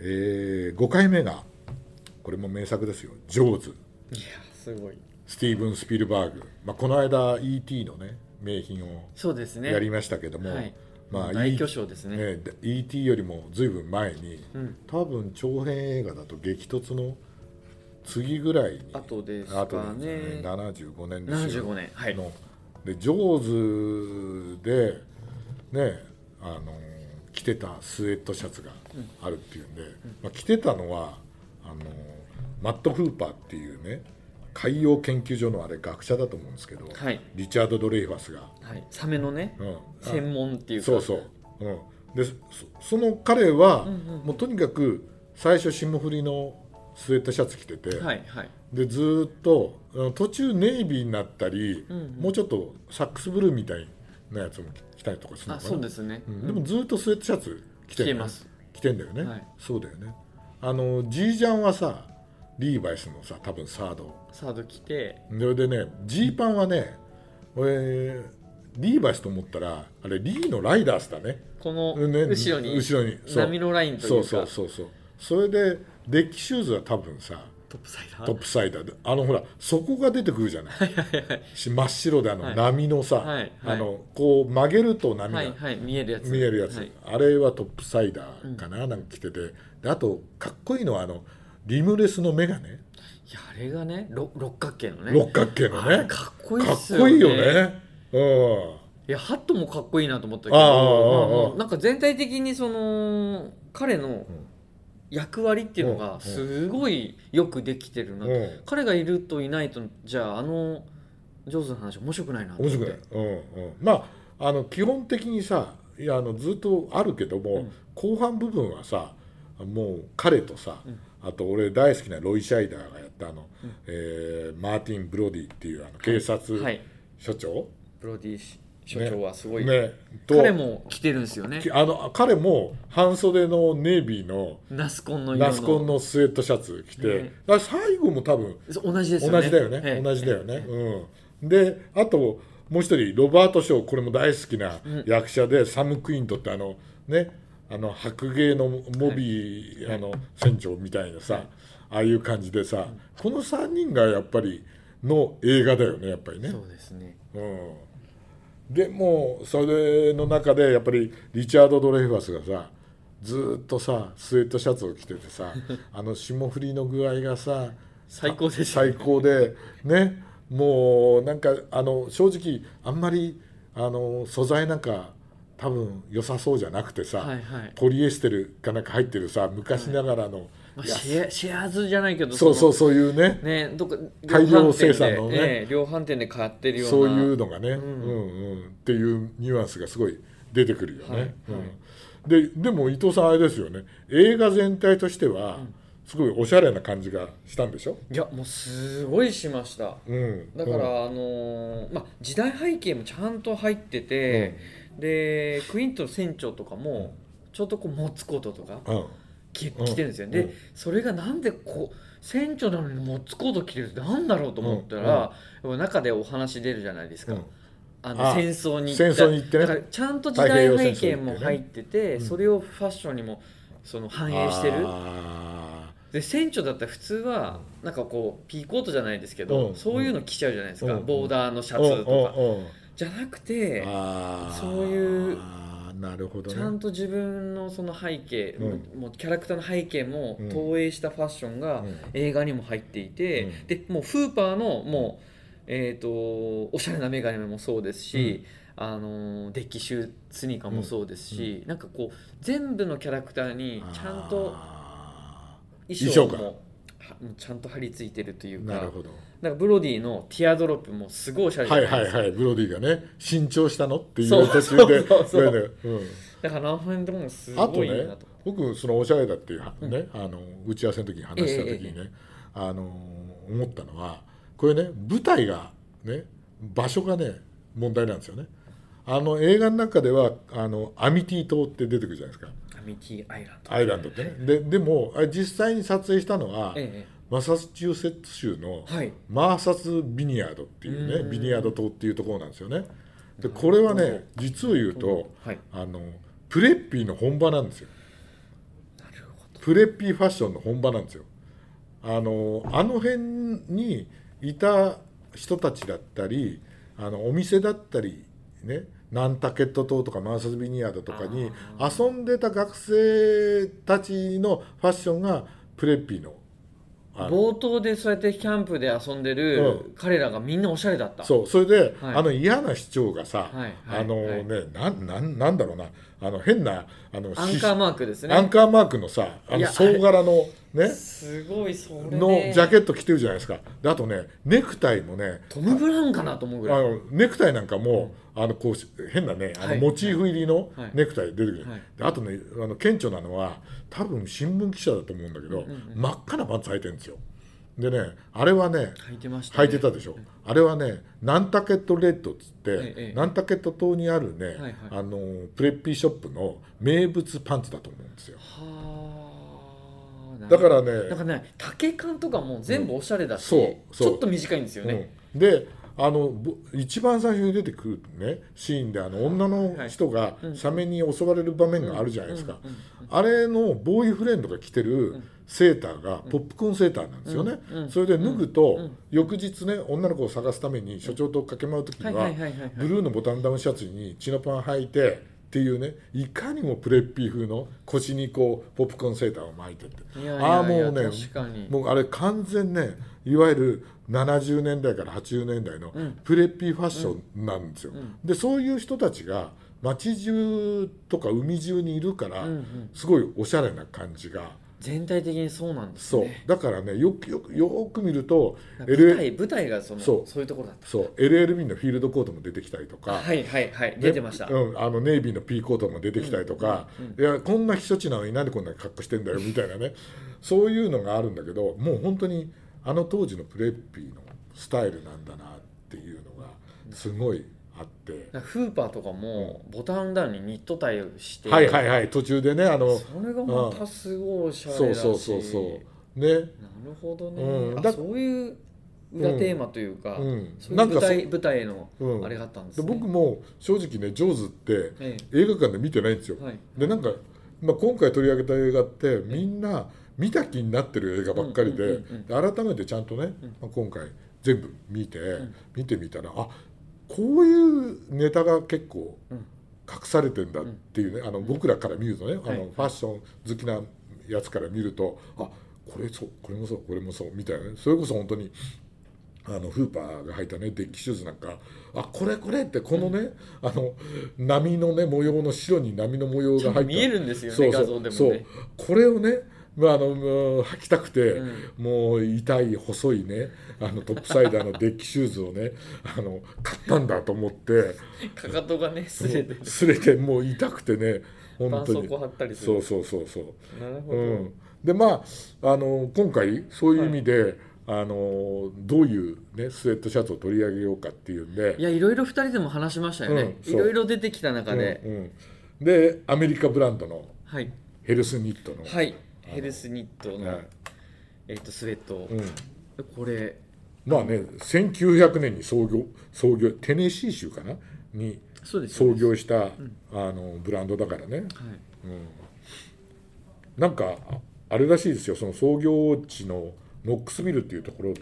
えー、5回目がこれも名作ですよ「ジョーズ」いやすごい。スティーブン・スピルバーグ、まあ、この間 E.T. のね名品をそうですね。やりましたけども、はい。まあ、大巨匠ですね。ね E.T. よりもずいぶん前に、うん。多分長編映画だと激突の次ぐらいに後です後かですよね。75年ですよ。75年はい。の。でジョーズでねあの着てたスウェットシャツがあるっていうんで、まあ、着てたのはあのマット・フーパーっていうね海洋研究所のあれ学者だと思うんですけど、はい。リチャード・ドレイファスが、はい。サメのねうん。あ専門っていうか。そうそう、うん、でそその彼は、うんうんもうとにかく最初霜降りのスウェットシャツ着てて、はいはい。でずーっと途中ネイビーになったり、うんうん。もうちょっとサックスブルーみたいなやつも着たりとかするのあかな。そうですね。うん。でもずーっとスウェットシャツ着てね。ます。着てんだよね、はい。そうだよね。あのジージャンはさリーバイスのさ多分サード。サード着て。それでねジーパンはね俺リーバイスと思ったらあれリーのライダースだね。このね後ろに後ろにそう。波のラインといそううかそうそうそう。それでデッキシューズは多分さトップサイダー。トップサイダー。であのほら底が出てくるじゃない。し真っ白であのはい。波のさ、はいはい。あのこう曲げると波が。はいはい見えるやつ。見えるやつ、はい。あれはトップサイダーかな、なんか着てて。であとかっこいいのはあのリムレスのメガネ。いやあれがねろ六角形のね。六角形のね。かっこいいかっっすよね。こいいよね。うん。いやハットもかっこいいなと思ったけどなんか全体的にその彼の役割っていうのがすごいよくできてるな、うん。彼がいるといないとじゃああの上手な話面白くないなと思って。面白くない、うんうん、まああの基本的にさいやあのずっとあるけども、うん。後半部分はさもう彼とさ、うん。あと俺大好きなロイ・シャイダーがやったあの、うん。えーマーティン・ブロディっていうあの警察はい。署長、ブロディ所長はすごい、ね。と。彼も着てるんですよね。きあの彼も半袖のネイビーのナスコンのナスコンのスウェットシャツ着て、ね。最後も多分同じですよね。同じだよね、ええ。同じだよね、うん、であともう一人ロバート・ショーこれも大好きなうん。役者で、サム・クイントってあのねあの白芸のモビー、あの船長みたいなさ、はい。ああいう感じでさ、この3人がやっぱりの映画だよねやっぱりね。そうですね。うん、でもうそれの中でやっぱりリチャード・ドレイファスがさずーっとさスウェットシャツを着ててさ あの霜降りの具合がさ最高ですよ最高でねもうなんかあの正直あんまりあの素材なんか多分良さそうじゃなくてさ、はいはい、ポリエステルかなんか入ってるさ昔ながらの、まあ、い。やシェアシェアーズじゃないけどそうそうそそういうねのねどっか大量生産のね。量販店でええ量販店で買ってるような。そういうのがね、うん。んうん。っていうニュアンスがすごい出てくるよね。はいはい。うん、ででも伊藤さんあれですよね。映画全体としてはすごいおしゃれな感じがしたんでしょ、いやもうすごいしました。うん、だから、あのーまあ、時代背景もちゃんと入ってて、でクイントの船長とかもちょっとこう持つこととかうん。うん着てるんですよ、うん。でそれがなんでこう船長なのに持つコート着てるってなんだろうと思ったら、中でお話出るじゃないですか、うん。あのあ戦争に行った戦争に行ってね。だからちゃんと時代背景も入ってて、うん。それをファッションにもその反映してる。あで船長だったら普通はなんかこうピーコートじゃないですけど、うん。そういうの着ちゃうじゃないですか、うん。ボーダーのシャーツとか、うん。うん。うんじゃなくてそういうなるほどね。ちゃんと自分のその背景、うもうキャラクターの背景もうん。投影したファッションがうん。映画にも入っていて、うん。でもうフーパーのもう、えー、とおしゃれな眼鏡もそうですし、あのデッキシュースニーカーもそうですし、なんかこう全部のキャラクターにちゃんとあ衣装もちゃんと張り付いてるというかーなるほどなんかブロディのティアドロップもすごいおしゃれじゃはいないですか、はいはいブロディがね新調したのっていう途中で。そうそうそう。それでうん。だからあの辺でもすあとねごいいいなと。僕そのおしゃれだっていうね、あの打ち合わせの時に話した時にね、あの思ったのはこれね舞台がね場所がね問題なんですよね。あの映画の中ではあのアミティ島って出てくるじゃないですか。アミティアイランドアイランドってね。ででも実際に撮影したのは、えマサチューセッツ州のマーサス・ビニヤードっていうねうん。ビニヤード島っていうところなんですよね。でこれはね実を言うとはい。あのプレッピーの本場なんですよ。ププレッピーファッションの本場なんですよ。あのあの辺にいた人たちだったりあのお店だったりねナンタケット島とかマーサスビニヤードとかに遊んでた学生たちのファッションがプレッピーの冒頭でそうやってキャンプで遊んでる彼らがみんなおしゃれだった。そう。それで、はい。あの嫌な市長がさ、はい。はい。あのね、なんなんなんだろうなあの変なあのしアンカーマークですね。アンカーマークのさあの総柄のね。すごいそれ、ね、のジャケット着てるじゃないですか。であとねネクタイもねトム・ブラウンかなと思うぐらい。あのネクタイなんかも、あのこう変なねあのはい。モチーフ入りのはい。ネクタイ出てくる、はい。であとねあの顕著なのは多分新聞記者だと思うんだけど、真っ赤なパンツ履いてるんですよ。でねあれはね履いてました、ね、履いてたでしょ、あれはねナンタケットレッドっつって、ええナンタケット島にあるね、はいはい。あのプレッピーショップの名物パンツだと思うんですよ。はあだからねなんかね丈感とかも全部おしゃれだし、そうそう。ちょっと短いんですよね、うん、であのぼ一番最初に出てくるねシーンであの女の人がサメに襲われる場面があるじゃないですか、あれのボーイフレンドが着てるセーターがポップコーンセーターなんですよね、それで脱ぐと、翌日ね女の子を探すために所長と駆け回る時にはブルーのボタンダウンシャツにチノパン履いてっていうねいかにもプレッピー風の腰にこうポップコーンセーターを巻いてって。ああもうねもうあれ完全ねいわゆる70年代から80年代のプレッピーファッションなんですよ。でそういう人たちが街中とか海中にいるから、すごいおしゃれな感じが全体的にそうなんですそう。ねだからねよくよくよく見ると舞台舞台がそのそそうういうところだった。そう。LLB のフィールドコートも出てきたりとか、はいはいはい。ね出てました、うん、あのネイビーのピーコートも出てきたりとか、いやこんな避暑地なのになんでこんな格好してんだよみたいなね。そういうのがあるんだけどもう本当にあの当時のプレッピーのスタイルなんだなっていうのがすごいあって、フーパーとかもボタンダウンにニットタイをして、はいはいはい。途中でねあのそれがまたすごいおしゃそうれだし。そうそうそうね。なるほどね、うん。だあそういう裏テーマというか、うん。そういう舞台舞台のうん。あれがあったんですでね、僕も正直ね「ジョーズ」ってえ映画館で見てないんですよ、はい。でなんか、まあ、今回取り上げた映画ってみんな見た気になってる映画ばっかりで改めてちゃんとね、まあ、今回全部見て、見てみたらあこういうネタが結構うん。隠されてんだっていうねあの僕らから見るとねあはい。のファッション好きなやつから見るとあこれそうこれもそうこれもそうみたいなね。それこそ本当にあのフーパーが履いたねデッキシューズなんかあこれこれってこのね、あの波のね模様の白に波の模様が入った。見えるんですよねそうそう。画像でもね。そう。これをねまあ、あのもう履きたくて、うもう痛い細いねあのトップサイダーのデッキシューズをね あの買ったんだと思って。かかとがねすれてる。すれてもう痛くてね本当に。絆創膏貼ったりする。そうそうそうそう。なるほど、うん、でまああの今回そういう意味で、あのどういう、ね、スウェットシャツを取り上げようかっていうんで。いやいろいろ2人でも話しましたよね、うんいろいろ出てきた中で、うんうん。でアメリカブランドのはい。ヘルスニットの、はいヘルスニットの、はい。えっとスウェット、うん、これ。まあね1900年に創業創業テネシー州かな？に創業した、あのブランドだからね。はい。なんかああれらしいですよ。その創業地のノックスビルっていうところ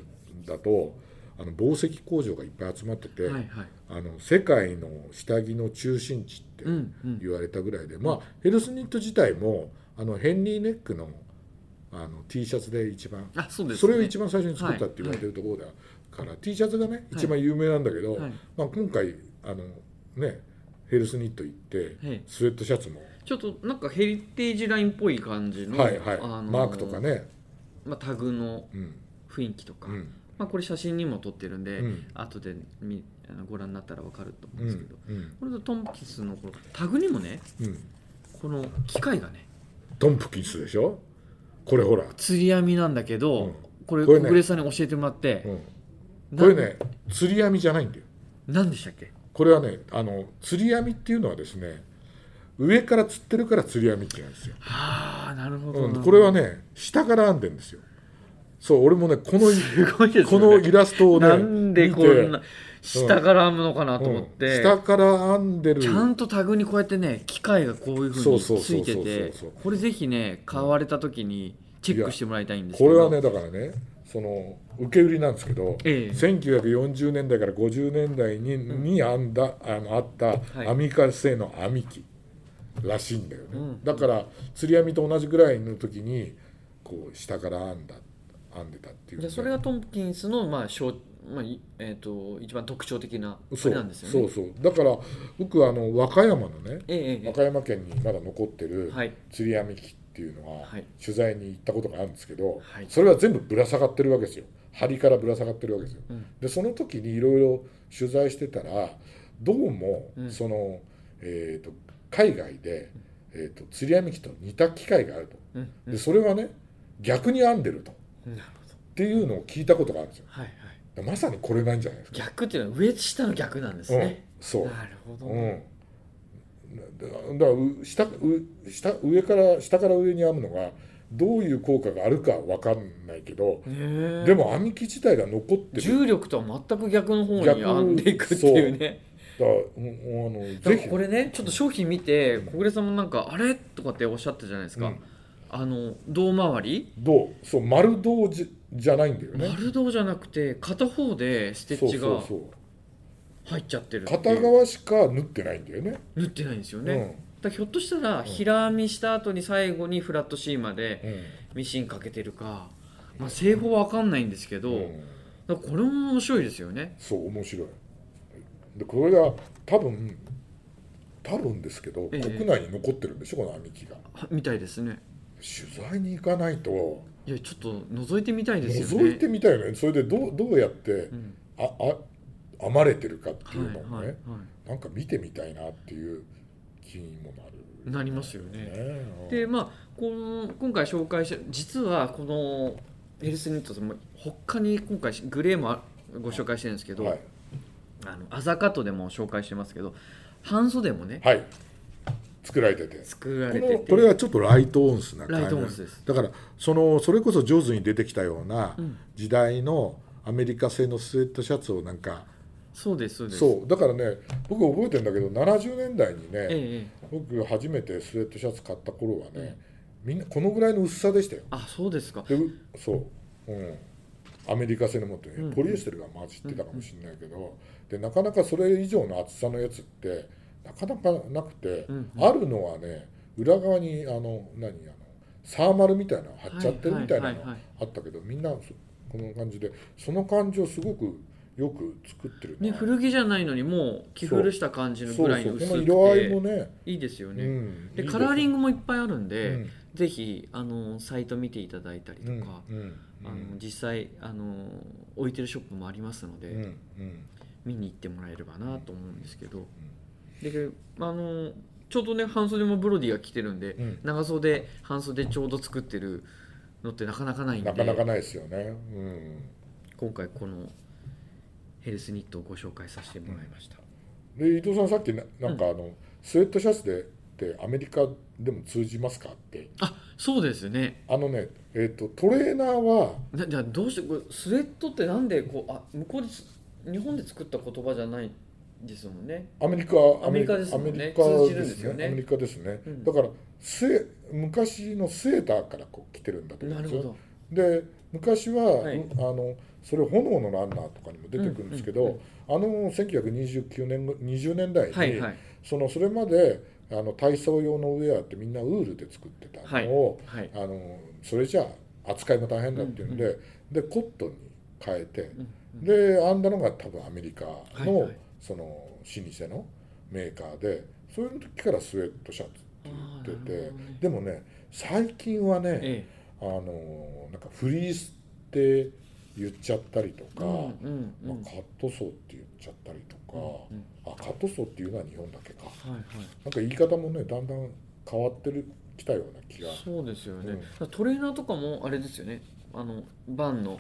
だとあの紡績工場がいっぱい集まってて、はいはい。あの世界の下着の中心地ってうんうん。言われたぐらいで、まあヘルスニット自体もあのヘンリーネックのあの T シャツで一番。あそうです、ね、それを一番最初に作ったって言われてるところだから、T シャツがね一番有名なんだけど、はい。まあ、今回あのねヘルスニット行ってはい。スウェットシャツも、ちょっとなんかヘリテージラインっぽい感じの、はいはい、マークとかね、まあ、タグのうん。雰囲気とか、うん。まあ、これ写真にも撮ってるんで、うん。後で見ご覧になったら分かると思ううんんですけど、うん。これとトンプキンスのこのタグにもねうん、この機械がねトンプキンスでしょ？これほら、釣り網なんだけど、うん。これ小暮さんに教えてもらって。う、ん、これね釣り網じゃないんだよ。な何でしたっけ？これはねあの釣り網っていうのはですね上から釣ってるから釣り網って言うんですよ、はあなるほど、うん、これはね下から編んでんですよ。そう俺もねこのね。このイラストをねなんでこんな下から編むのかなと思って、うん。下から編んでる。ちゃんとタグにこうやってね機械がこういうふうについててこれぜひね買われた時にチェックしてもらいたいんですけど。これはねだからねその受け売りなんですけど、ええ。1940年代から50年代に,、に編んだあのあったはい。アミカ製の編み機らしいんだよね、うん。だから釣り網と同じぐらいの時にこう下から編んだ編んでたっていうね、でそれがトンプキンスの、まあ小まあいえー、と一番特徴的なあれなんですよね。そうそう。だから僕あの和歌山のねええええ和歌山県にまだ残ってるはい。釣り網機っていうのははい。取材に行ったことがあるんですけど、はい。それは全部ぶら下がってるわけですよ。針からぶら下がってるわけですよ。うん。でその時にいろいろ取材してたらどうもうん。その、えー、と海外で、えー、と釣り網機と似た機械があると。うん。うん。でそれはね逆に編んでると。っなるほど。ていうのを聞いたことがあるんですよ。はいはいまさにこれなんじゃないですか、逆っていうのは上下の逆なんですうんね。そう。なるほど、うん、だだからう下う下上から下から上に編むのがどういう効果があるかわかんないけど、でも編み機自体が残ってる。重力とは全く逆の方に逆編んでいくっていうね。だあのぜひ。これねちょっと商品見て小暮さんもなんか「あれ?」とかっておっしゃったじゃないですか、うんあの胴回り？どうそう丸胴じじゃないんだよね。丸胴じゃなくて片方でステッチが入っちゃってるって片側しか縫ってないんだよね。縫ってないんですよね、うん。だひょっとしたら平編みした後に最後にフラットシーマでうん。ミシンかけてるか、まあ、製法は分かんないんですけど、うん。これも面白いですよね。そう面白い。でこれが多分多分ですけど、ええ。国内に残ってるんでしょこの編み機が。はみたいですね取材に行かないと。いやちょっと覗いてみたいですよね。覗いてみたいよね。それでどうどうやってうん。ああ編まれてるかってはいいうのをね、はいはなんか見てみたいなっていう気にもなるいなりますよね。ねでまあこの今回紹介した実はこのヘルスニットとも他に今回グレーもあご紹介してるんですけど、はい、あのアザカットでも紹介してますけど半袖もねはい、作られてて。こ作られてこれはちょっとライトオンスな感じだからそのそれこそ上手に出てきたようなうん。時代のアメリカ製のスウェットシャツをなんかそうですそうです。そう。だからね僕覚えてるんだけど70年代にね、ええええ。僕初めてスウェットシャツ買った頃はね、みんなこのぐらいの薄さでしたよ。あそうですか。でうそう、うん、アメリカ製のもってね、うん。ポリエステルが混じってたかもしれないけど、でなかなかそれ以上の厚さのやつってなかなかなくて、うんあるのはね裏側にあの何あのサーマルみたいなの貼っちゃってるみたいなのあったけどみんなそこの感じでその感じをすごくよく作ってるなね古着じゃないのにもう着古した感じのぐらいの薄くこの色合いもてね。いいですよね、うん。でカラーリンググもいっぱいあるんで、うん。ぜひあのサイト見ていただいたりとか、うん。うん。あの実際あの置いてるショップもありますので、うん。うん。見に行ってもらえればなと思うんですけど、であのちょうどね半袖もブロディが着てるんで、うん。長袖半袖ちょうど作ってるのってなかなかないんでなかなかないですよね。うん。今回このヘルスニットをご紹介させてもらいました、で伊藤さんさっきななんかあの、スウェットシャツでってアメリカでも通じますかって。あそうですね。あのね、えー、とトレーナーはなじゃあどうしてこれスウェットってなんでこうあ向こうです日本で作った言葉じゃないですもんね。アメリカアメリカですね。アメリカですよね。アメリカですね、うん。だからスウェ昔のスウェーターからこう着てるんだと思うなんるですよ。で昔は、はい。うんあのそれ炎のランナーとかにも出てくるんですけど、うんうんあの1929年20年代に、はいはい。そのそれまであの体操用のウェアってみんなウールで作ってたのを、はい。あのそれじゃあ扱いも大変だっていうんで、でコットンに変えて、うん。で編んだのが多分アメリカの,、はいはいその老舗のメーカーでそういう時からスウェットシャツって言ってて、ね。でもね最近はね、えあのなんかフリースって言っちゃったりとか、えうんうんうん。まあ、カットソーって言っちゃったりとか、うんあカットソーっていうのは日本だけか。はいはい。なんか言い方もねだんだん変わってるきたような気が。そうですよね、うん。トレーナーとかもあれですよね。あのバンのっ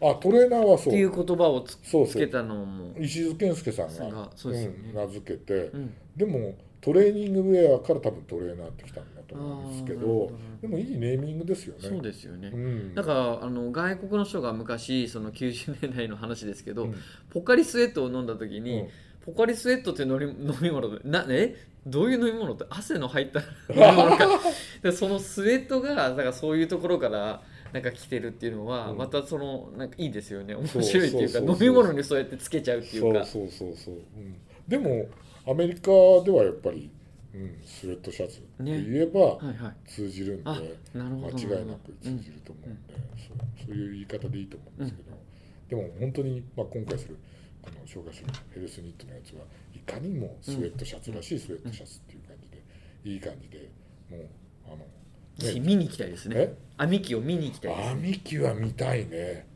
あトレーナーはそう。ていう言葉をつそうつけたのも。石津健介さんががそうですよね。ん名付けて、うん。でもトレーニングウェアから多分トレーナーってきたんだと思うんですけどでもいいネーミングですよね。そうですよね、うん、なんかあの外国の人が昔その90年代の話ですけど、うん。ポカリスエットを飲んだ時に、うん。ポカリスエットって飲み 飲み物でなえ？どういう飲み物って？汗の入った 飲み物か。でそのスウェットがだからそういうところからなんか来てるっていうのは、うん。またそのなんかいいですよね。面白いっていうか飲み物にそうやってつけちゃうっていうか。そうそうそうそう、うん、でもアメリカではやっぱり、うん、スウェットシャツって言えばはいはい。通じるんで、間違いなく通じると思うんで、そうそういう言い方でいいと思うんですけど、でも本当に、まあ、今回するこの紹介するヘルスニットのやつはいかにもスウェットシャツらしいスウェットシャツっていう感じで、いい感じでもうあの、見に行きたいですね。え？網機を見に行きたいです。ね網機は見たいね。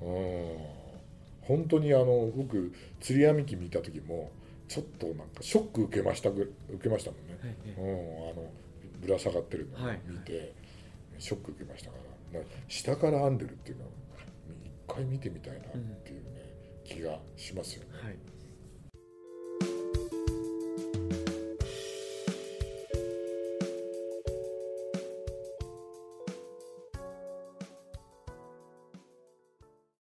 うん本当にあの僕釣り網機見た時もちょっとなんかショック受けましたぐ受けましたもんね、はいはい。うん、あのぶら下がってるのをはい。見て、ショック受けましたから。な下から編んでるっていうのを一回見てみたいなっていうね、気がしますよね。はい